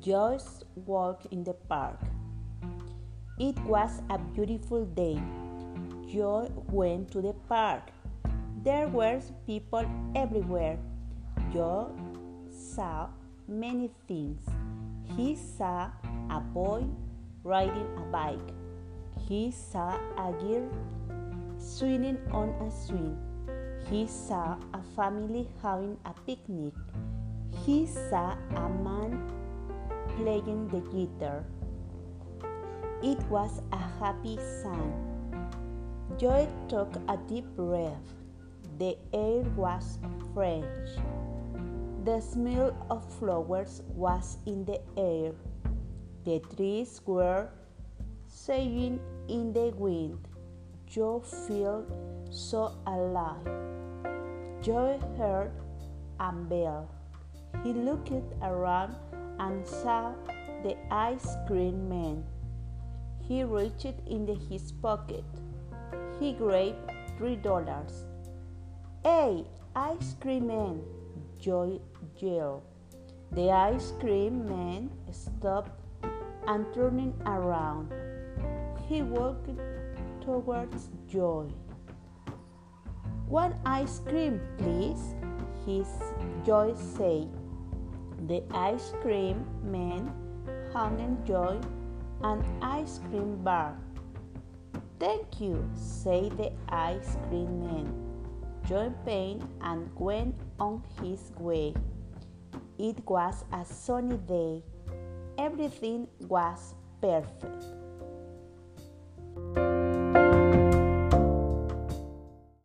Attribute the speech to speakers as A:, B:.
A: Joyce walked in the park. It was a beautiful day. Joy went to the park. There were people everywhere. Joy saw many things. He saw a boy riding a bike. He saw a girl swinging on a swing. He saw a family having a picnic. He saw a man playing the guitar. It was a happy scene. Joy took a deep breath. The air was fresh. The smell of flowers was in the air. The trees were swaying in the wind. Joe felt so alive. Joe heard a bell. He looked around and saw the ice cream man. He reached into his pocket. He grabbed three dollars. Hey, ice cream man! Joy yelled. The ice cream man stopped and turning around. He walked towards Joy. One ice cream, please, his Joy said. The ice cream man handed Joy an ice cream bar. Thank you, said the ice cream man. Joy paid and went on his way. It was a sunny day. Everything was perfect.